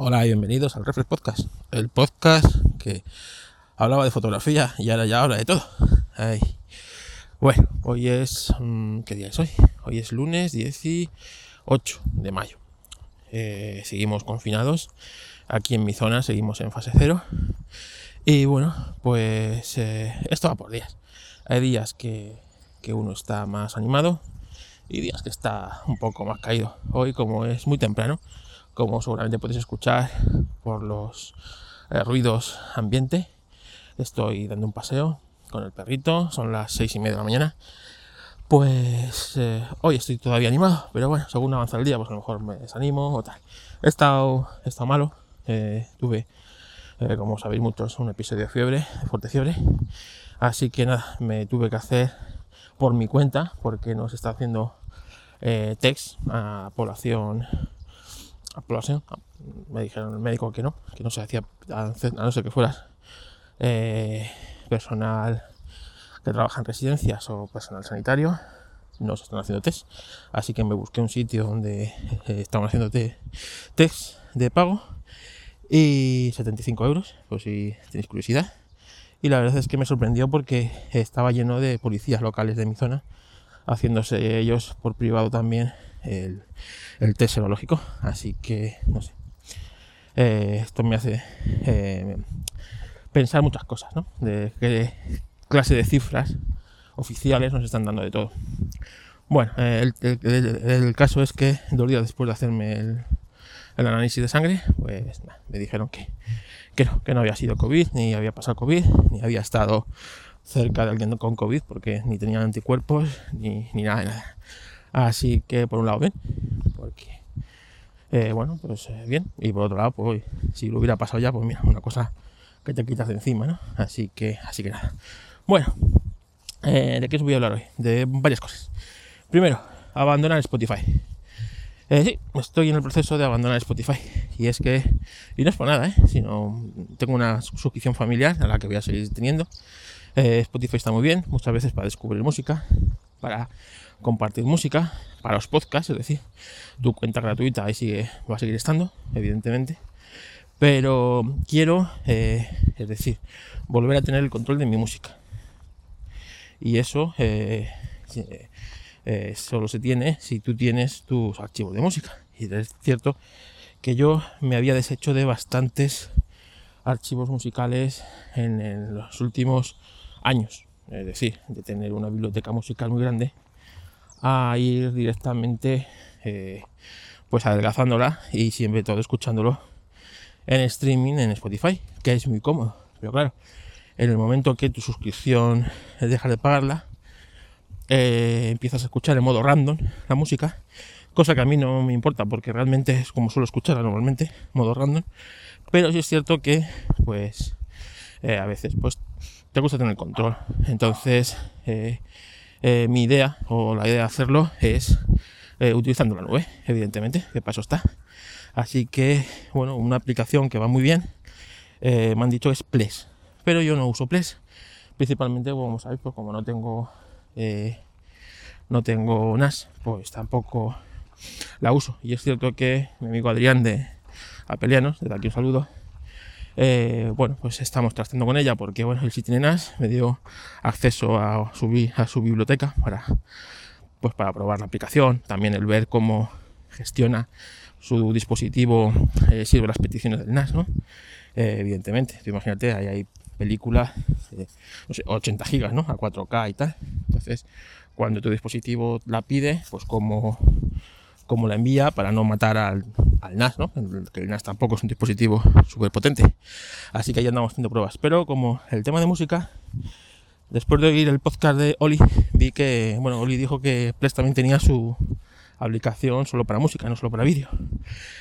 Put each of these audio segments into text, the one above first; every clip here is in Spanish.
Hola y bienvenidos al Reflex Podcast, el podcast que hablaba de fotografía y ahora ya habla de todo. Bueno, hoy es... mm, ¿Qué día es hoy? Hoy es lunes 18 de mayo. Eh, seguimos confinados. Aquí en mi zona seguimos en fase cero. Y bueno, pues eh, esto va por días. Hay días que, que uno está más animado y días que está un poco más caído. Hoy como es muy temprano, como seguramente podéis escuchar por los eh, ruidos ambiente, estoy dando un paseo con el perrito, son las seis y media de la mañana. Pues eh, hoy estoy todavía animado, pero bueno, según avanza el día, pues a lo mejor me desanimo o tal. He estado, he malo, eh, tuve, como sabéis muchos, un episodio de fiebre, de fuerte fiebre. Así que nada, me tuve que hacer por mi cuenta, porque nos está haciendo test a población, a población. Me dijeron el médico que no, que no se hacía, a no ser que fueras eh, personal que trabaja en residencias o personal sanitario, no se están haciendo test. Así que me busqué un sitio donde eh, estaban haciendo te- test de pago y 75 euros, por si tenéis curiosidad. Y la verdad es que me sorprendió porque estaba lleno de policías locales de mi zona, haciéndose ellos por privado también el, el test serológico. Así que, no sé. Eh, esto me hace eh, pensar muchas cosas, ¿no? De qué clase de cifras oficiales nos están dando de todo. Bueno, eh, el, el- el- caso es que dos días después de hacerme el, el análisis de sangre, pues nada, me dijeron que, que no, que no había sido COVID, ni había pasado COVID, ni había estado cerca de alguien con COVID, porque ni tenía anticuerpos, ni, ni nada de nada. Así que por un lado bien, porque, eh, bueno, pues eh, bien, y por otro lado, pues si lo hubiera pasado ya, pues mira, una cosa que te quitas de encima, ¿no? Así que, así que nada. Bueno, eh, ¿de qué os voy a hablar hoy? De varias cosas. Primero, abandonar Spotify. Sí, estoy en el proceso de abandonar Spotify. Y es que, y no es por nada, ¿eh? sino tengo una suscripción familiar a la que voy a seguir teniendo. Eh, Spotify está muy bien, muchas veces para descubrir música, para compartir música, para los podcasts, es decir, tu cuenta gratuita ahí sigue, va a seguir estando, evidentemente. Pero quiero, eh, es decir, volver a tener el control de mi música. Y eso eh, solo se tiene si tú tienes tus archivos de música. Y es cierto que yo me había deshecho de bastantes archivos musicales en, en los últimos años. Es decir, de tener una biblioteca musical muy grande a ir directamente eh, pues adelgazándola y siempre todo escuchándolo en streaming en Spotify, que es muy cómodo. Pero claro, en el momento que tu suscripción dejas de pagarla, eh, empiezas a escuchar en modo random la música, cosa que a mí no me importa porque realmente es como suelo escucharla normalmente, modo random. Pero sí es cierto que, pues, eh, a veces, pues, te gusta tener control. Entonces, eh, eh, mi idea, o la idea de hacerlo, es eh, utilizando la nube, evidentemente, que paso está. Así que, bueno, una aplicación que va muy bien, me han dicho es Ples, pero yo no uso Ples, principalmente, como sabéis, pues como no tengo, no tengo NAS, pues tampoco la uso. Y es cierto que mi amigo Adrián de Apelianos, desde aquí un saludo, eh, bueno, pues estamos tratando con ella porque, bueno, tiene NAS, me dio acceso a su, a su biblioteca para, pues para probar la aplicación, también el ver cómo gestiona su dispositivo, eh, sirve las peticiones del NAS, ¿no? Eh, evidentemente, imagínate, ahí hay películas, eh, no sé, 80 gigas, ¿no? A 4K y tal. Entonces, cuando tu dispositivo la pide, pues como, como la envía para no matar al, NAS, ¿no? Que el NAS tampoco es un dispositivo súper potente. Así que ahí andamos haciendo pruebas. Pero como el tema de música, después de oír el podcast de Oli, vi que, bueno, Oli dijo que Ples también tenía su aplicación solo para música, no solo para vídeo.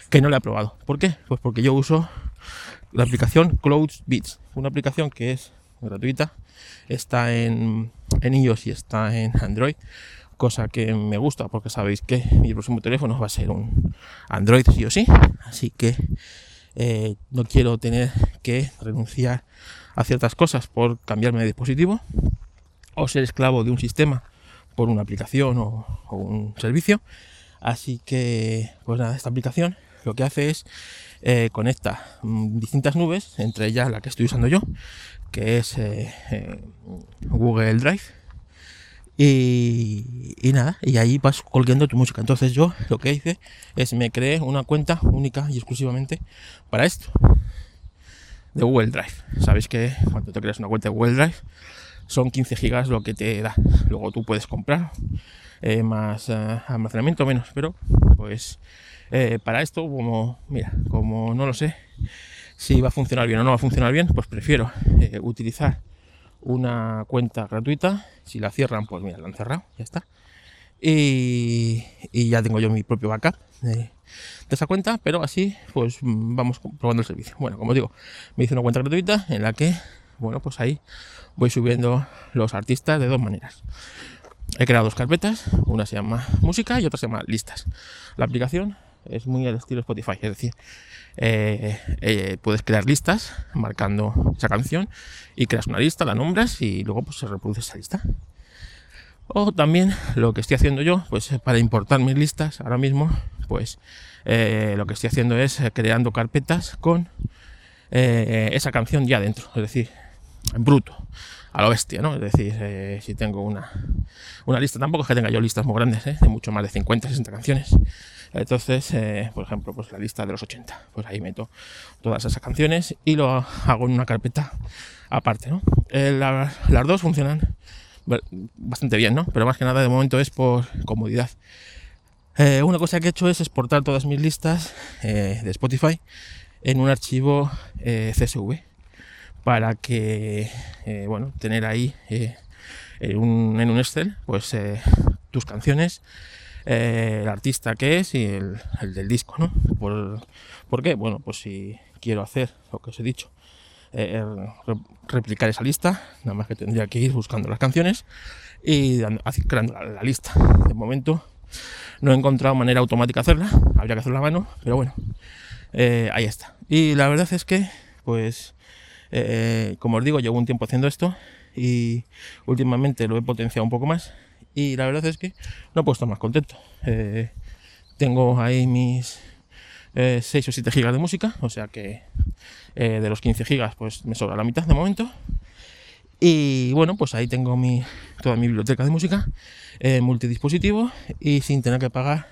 Que no le he probado. ¿Por qué? Pues porque yo uso la aplicación Cloud Beats, una aplicación que es gratuita, está en iOS y está en Android, cosa que me gusta porque sabéis que mi próximo teléfono va a ser un Android sí o sí, así que eh, no quiero tener que renunciar a ciertas cosas por cambiarme de dispositivo o ser esclavo de un sistema por una aplicación o, un servicio. Así que, pues nada, esta aplicación lo que hace es eh, conecta mm, distintas nubes, entre ellas la que estoy usando yo, que es eh, eh, Google Drive. Y, nada, y ahí vas colgando tu música. Entonces yo lo que hice es me creé una cuenta única y exclusivamente para esto. De Google Drive. Sabéis que cuando te creas una cuenta de Google Drive son 15 gigas lo que te da. Luego tú puedes comprar eh, más eh, almacenamiento menos, pero pues eh, para esto como, mira, como no lo sé si va a funcionar bien o no va a funcionar bien, pues prefiero utilizar una cuenta gratuita. Si la cierran, pues mira, la han cerrado, ya está. Y, ya tengo yo mi propio backup de, esa cuenta, pero así pues vamos probando el servicio. Bueno, como digo, me hice una cuenta gratuita en la que, bueno, pues ahí voy subiendo los artistas de dos maneras. He creado dos carpetas, una se llama música y otra se llama listas. La aplicación es muy al estilo Spotify, es decir, eh, eh, puedes crear listas marcando esa canción y creas una lista, la nombras y luego pues se reproduce esa lista. O también lo que estoy haciendo yo, pues para importar mis listas ahora mismo, pues eh, lo que estoy haciendo es creando carpetas con esa canción ya dentro, es decir, en bruto a lo bestia, ¿no? Es decir, eh, si tengo una, una lista, tampoco es que tenga yo listas muy grandes, ¿eh? de mucho más de 50, 60 canciones. Entonces, eh, por ejemplo, pues la lista de los 80, pues ahí meto todas esas canciones y lo hago en una carpeta aparte, ¿no? las dos funcionan bastante bien, ¿no? Pero más que nada de momento es por comodidad. una cosa que he hecho es exportar todas mis listas de Spotify en un archivo CSV para que, eh, bueno, tener ahí eh, en, un, Excel, pues eh, tus canciones, el artista que es y el, del disco, ¿no? Por, qué? Bueno, pues si quiero hacer lo que os he dicho, replicar esa lista, nada más que tendría que ir buscando las canciones y creando la, la lista. De momento no he encontrado manera automática de hacerla, habría que hacerla a mano, pero bueno, ahí está. Y la verdad es que, pues, eh, como os digo, llevo un tiempo haciendo esto y últimamente lo he potenciado un poco más y la verdad es que no puedo estar más contento. Eh, tengo ahí mis 6 eh, o 7 gigas de música, o sea que de los 15 gigas pues me sobra la mitad de momento. Y bueno, pues ahí tengo toda mi biblioteca de música multidispositivo y sin tener que pagar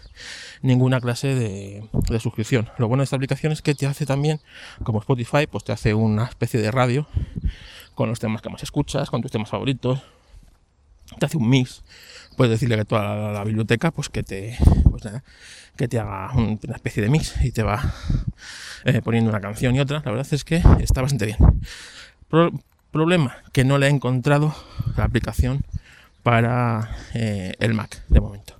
ninguna clase de, suscripción. Lo bueno de esta aplicación es que te hace también, como Spotify, pues te hace una especie de radio con los temas que más escuchas, con tus temas favoritos. Te hace un mix. Puedes decirle que toda la, biblioteca, pues que te, pues que te haga una especie de mix y te va eh, poniendo una canción y otra. La verdad es que está bastante bien. Problema que no le he encontrado la aplicación para eh, el Mac de momento.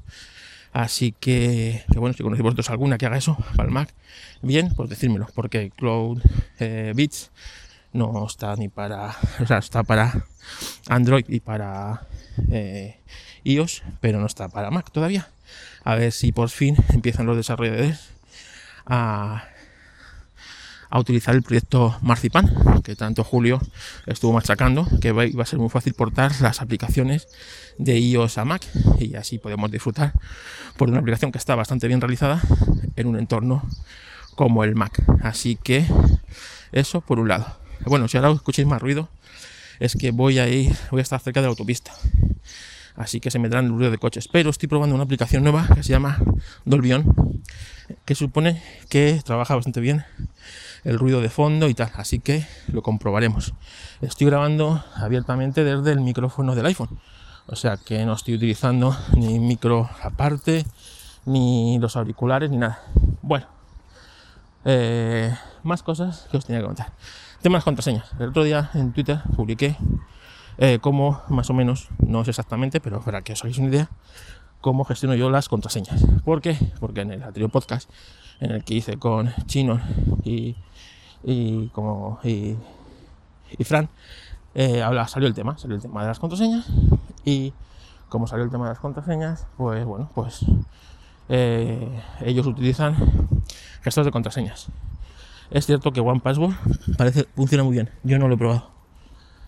Así que, bueno, si conocéis vosotros alguna que haga eso para el Mac, bien, pues decírmelo, porque Cloud eh, Beats no está ni para, o sea, está para Android y para eh, iOS, pero no está para Mac todavía. A ver si por fin empiezan los desarrolladores a a utilizar el proyecto Marzipan, que tanto Julio estuvo machacando, que iba a ser muy fácil portar las aplicaciones de iOS a Mac y así podemos disfrutar por una aplicación que está bastante bien realizada en un entorno como el Mac. Así que eso por un lado. Bueno, si ahora escucháis más ruido, es que voy a ir, voy a estar cerca de la autopista. Así que se me dan el ruido de coches. Pero estoy probando una aplicación nueva que se llama Dolbion, que supone que trabaja bastante bien el ruido de fondo y tal. Así que lo comprobaremos. Estoy grabando abiertamente desde el micrófono del iPhone. O sea que no estoy utilizando ni micro aparte, ni los auriculares, ni nada. Bueno, eh, más cosas que os tenía que contar. Temas contraseñas. El otro día en Twitter publiqué eh, cómo, más o menos, no es exactamente, pero para que os hagáis una idea, cómo gestiono yo las contraseñas. ¿Por qué? Porque en el anterior podcast, en el que hice con Chino y como y, Fran eh, salió el tema, salió el tema de las contraseñas y como salió el tema de las contraseñas, pues bueno, pues eh, ellos utilizan gestores de contraseñas. Es cierto que One Password parece funciona muy bien, yo no lo he probado,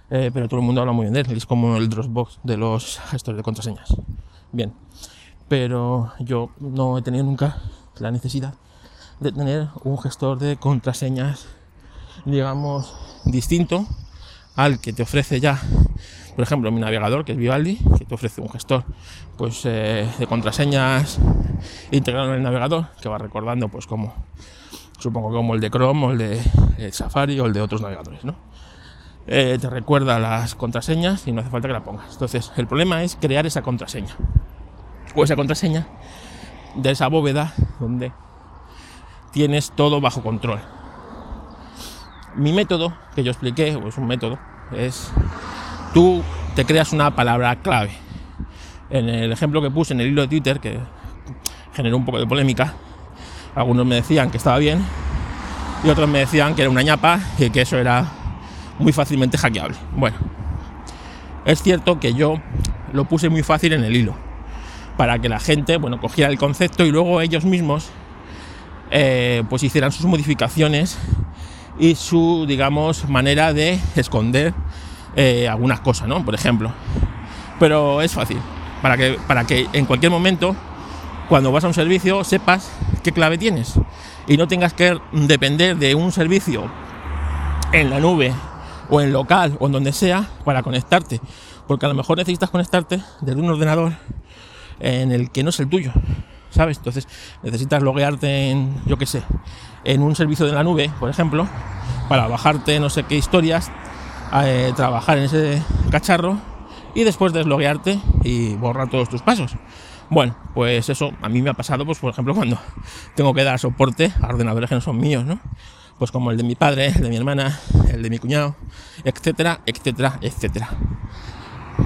eh, pero todo el mundo habla muy bien de él, es como el Dropbox de los gestores de contraseñas. Bien, pero yo no he tenido nunca la necesidad de tener un gestor de contraseñas, digamos, distinto al que te ofrece ya, por ejemplo, mi navegador, que es Vivaldi, que te ofrece un gestor pues, eh, de contraseñas integrado en el navegador, que va recordando, pues, como, supongo como el de Chrome o el de Safari o el de otros navegadores, ¿no? Eh, te recuerda las contraseñas y no hace falta que la pongas. Entonces, el problema es crear esa contraseña. O esa contraseña de esa bóveda donde tienes todo bajo control. Mi método, que yo expliqué, o es un método, es tú te creas una palabra clave. En el ejemplo que puse en el hilo de Twitter, que generó un poco de polémica, algunos me decían que estaba bien y otros me decían que era una ñapa y que eso era muy fácilmente hackeable. Bueno, es cierto que yo lo puse muy fácil en el hilo, para que la gente, bueno, cogiera el concepto y luego ellos mismos, eh, pues hicieran sus modificaciones y su, digamos, manera de esconder eh, algunas cosas, ¿no? Por ejemplo. Pero es fácil, para que, para que en cualquier momento, cuando vas a un servicio, sepas qué clave tienes y no tengas que depender de un servicio en la nube o en local o en donde sea para conectarte. Porque a lo mejor necesitas conectarte desde un ordenador en el que no es el tuyo. ¿Sabes? Entonces necesitas loguearte en, yo qué sé, en un servicio de la nube, por ejemplo, para bajarte no sé qué historias, eh, trabajar en ese cacharro y después desloguearte y borrar todos tus pasos. Bueno, pues eso a mí me ha pasado, pues por ejemplo, cuando tengo que dar soporte a ordenadores que no son míos, ¿no? pues como el de mi padre, el de mi hermana, el de mi cuñado, etcétera, etcétera, etcétera.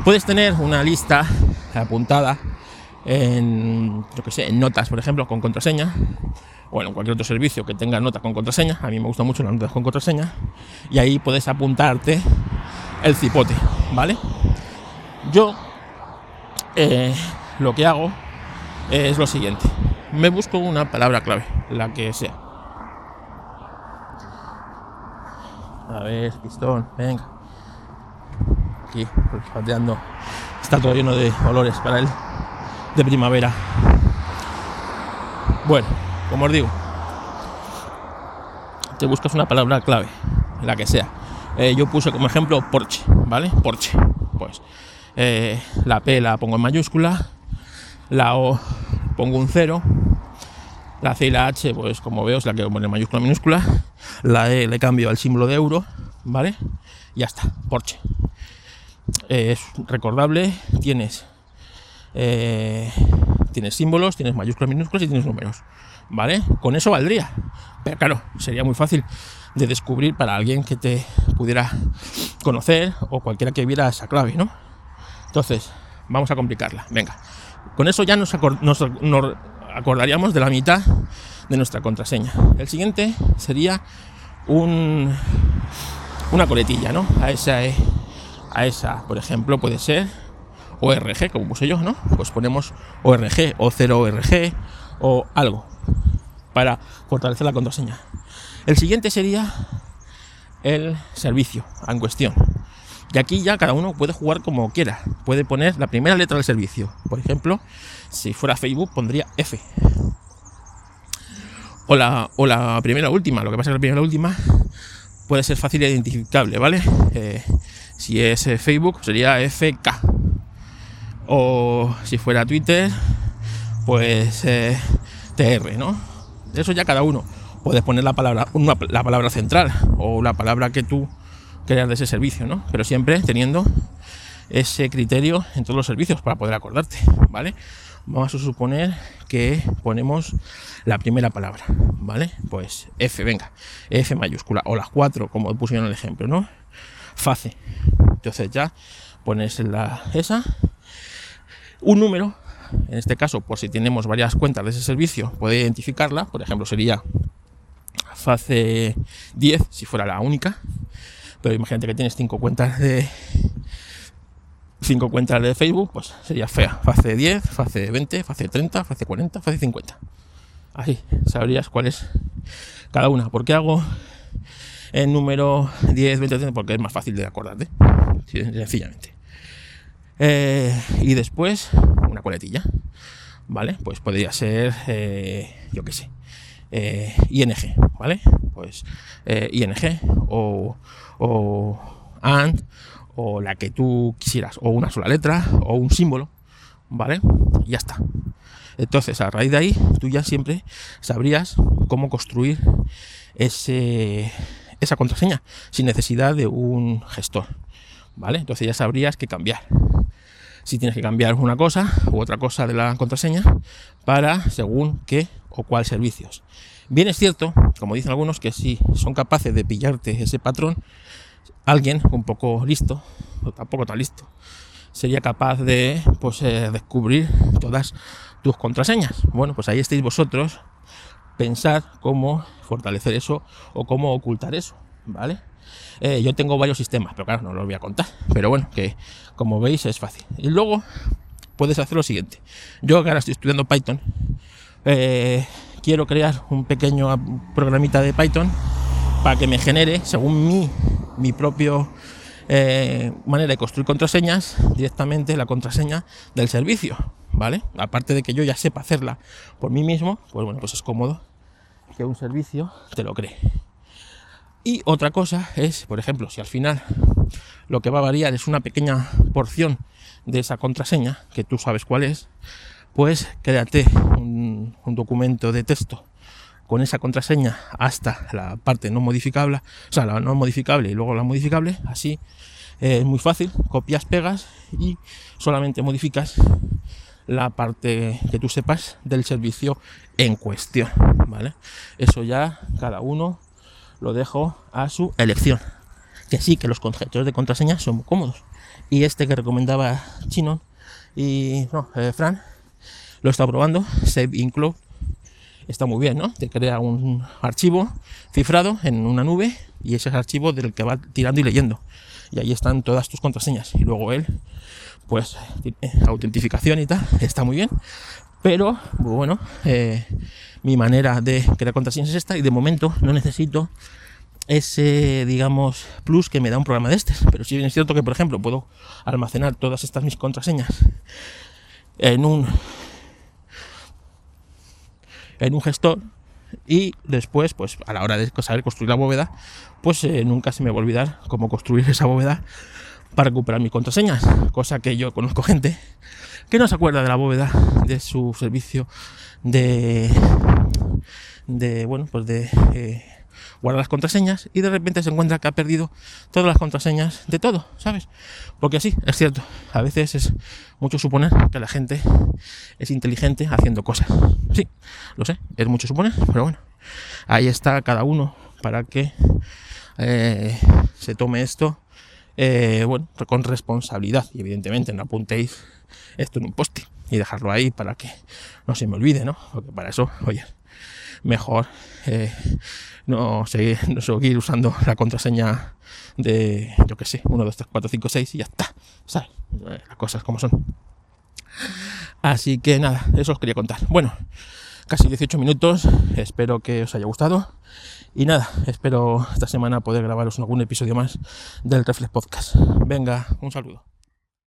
Puedes tener una lista apuntada en, yo que sé, en notas, por ejemplo, con contraseña, o en cualquier otro servicio que tenga notas con contraseña. A mí me gustan mucho las notas con contraseña, y ahí puedes apuntarte el cipote, ¿vale? Yo eh, lo que hago es lo siguiente: me busco una palabra clave, la que sea A ver, pistón, venga. Aquí, pateando. Está todo lleno de olores para él. De primavera. Bueno, como os digo. Te buscas una palabra clave, la que sea. Eh, yo puse como ejemplo Porsche, ¿vale? Porsche. Pues eh, la P la pongo en mayúscula, la O pongo un cero, la C y la H, pues como veo, es la que poner en mayúscula minúscula. La E le cambio al símbolo de euro, ¿vale? Ya está, Porsche. es recordable, tienes, eh, tienes símbolos, tienes mayúsculas, minúsculas y tienes números, ¿vale? Con eso valdría. Pero claro, sería muy fácil de descubrir para alguien que te pudiera conocer o cualquiera que viera esa clave, ¿no? Entonces, vamos a complicarla. Venga, con eso ya nos, nos, acordaríamos de la mitad de nuestra contraseña. El siguiente sería un, una coletilla, ¿no? A esa, a esa, por ejemplo, puede ser ORG, como puse yo, ¿no? Pues ponemos ORG o 0ORG o algo para fortalecer la contraseña. El siguiente sería el servicio en cuestión. Y aquí ya cada uno puede jugar como quiera. Puede poner la primera letra del servicio. Por ejemplo, si fuera Facebook pondría F. O la, o la primera última. Lo que pasa es que la primera última puede ser fácil e identificable, ¿vale? Eh, si es eh, Facebook sería FK. O si fuera Twitter, pues eh, TR, ¿no? Eso ya cada uno. Puedes poner la palabra, la palabra central o la palabra que tú crear de ese servicio, ¿no? Pero siempre teniendo ese criterio en todos los servicios para poder acordarte, ¿vale? Vamos a suponer que ponemos la primera palabra, ¿vale? Pues F, venga, F mayúscula, o las cuatro, como pusieron el ejemplo, ¿no? Face. Entonces ya pones la, esa, un número, en este caso, por si tenemos varias cuentas de ese servicio, puede identificarla, por ejemplo, sería face 10, si fuera la única, pero imagínate que tienes cinco cuentas de cinco cuentas de Facebook, pues sería fea. Fase 10, fase 20, fase 30, fase 40, fase 50. Así sabrías cuál es cada una. ¿Por qué hago el número 10, 20, 30? Porque es más fácil de acordarte, sencillamente. Eh, y después una coletilla, ¿vale? Pues podría ser, eh, yo qué sé, eh, ING, ¿vale? Pues eh, ING o, o AND o la que tú quisieras, o una sola letra o un símbolo, ¿vale? ya está. Entonces, a raíz de ahí, tú ya siempre sabrías cómo construir ese, esa contraseña sin necesidad de un gestor, ¿vale? Entonces ya sabrías qué cambiar. Si tienes que cambiar una cosa u otra cosa de la contraseña para según qué o cuál servicios. Bien es cierto, como dicen algunos, que si son capaces de pillarte ese patrón, alguien un poco listo, o tampoco tan listo, sería capaz de pues, eh, descubrir todas tus contraseñas. Bueno, pues ahí estáis vosotros, pensar cómo fortalecer eso o cómo ocultar eso, ¿vale? Eh, yo tengo varios sistemas, pero claro, no los voy a contar. Pero bueno, que como veis es fácil. Y luego puedes hacer lo siguiente. Yo que ahora estoy estudiando Python, eh, quiero crear un pequeño programita de Python para que me genere, según mi, mi propio eh, manera de construir contraseñas, directamente la contraseña del servicio, ¿vale? Aparte de que yo ya sepa hacerla por mí mismo, pues bueno, pues es cómodo que un servicio te lo cree. Y otra cosa es, por ejemplo, si al final lo que va a variar es una pequeña porción de esa contraseña, que tú sabes cuál es, pues créate un, documento de texto con esa contraseña hasta la parte no modificable, o sea, la no modificable y luego la modificable, así eh, es muy fácil, copias, pegas y solamente modificas la parte que tú sepas del servicio en cuestión, ¿vale? Eso ya cada uno lo dejo a su elección. Que sí, que los conceptos de contraseña son cómodos. Y este que recomendaba Chino y no, eh, Fran, lo estado probando, Save in Cloud. Está muy bien, ¿no? Te crea un archivo cifrado en una nube y ese es el archivo del que va tirando y leyendo. Y ahí están todas tus contraseñas. Y luego él, pues, autentificación y tal, está muy bien. Pero, bueno, eh, mi manera de crear contraseñas es esta y de momento no necesito ese, digamos, plus que me da un programa de este. Pero si bien es cierto que, por ejemplo, puedo almacenar todas estas mis contraseñas en un en un gestor y después, pues a la hora de saber construir la bóveda, pues eh, nunca se me va a olvidar cómo construir esa bóveda para recuperar mis contraseñas, cosa que yo conozco gente que no se acuerda de la bóveda de su servicio de, de bueno, pues de eh, guardar las contraseñas y de repente se encuentra que ha perdido todas las contraseñas de todo, ¿sabes? Porque sí, es cierto, a veces es mucho suponer que la gente es inteligente haciendo cosas. Sí, lo sé, es mucho suponer, pero bueno, ahí está cada uno para que eh, se tome esto, eh, bueno, con responsabilidad y evidentemente no apuntéis esto en un post y dejarlo ahí para que no se me olvide, ¿no? Porque para eso, oye, mejor eh, no, seguir, no seguir usando la contraseña de, yo que sé, 1, 2, 3, 4, 5, 6 y ya está, ¿sabes? Eh, las cosas como son. Así que nada, eso os quería contar. Bueno, casi 18 minutos, espero que os haya gustado. Y nada, espero esta semana poder grabaros algún episodio más del Reflex Podcast. Venga, un saludo.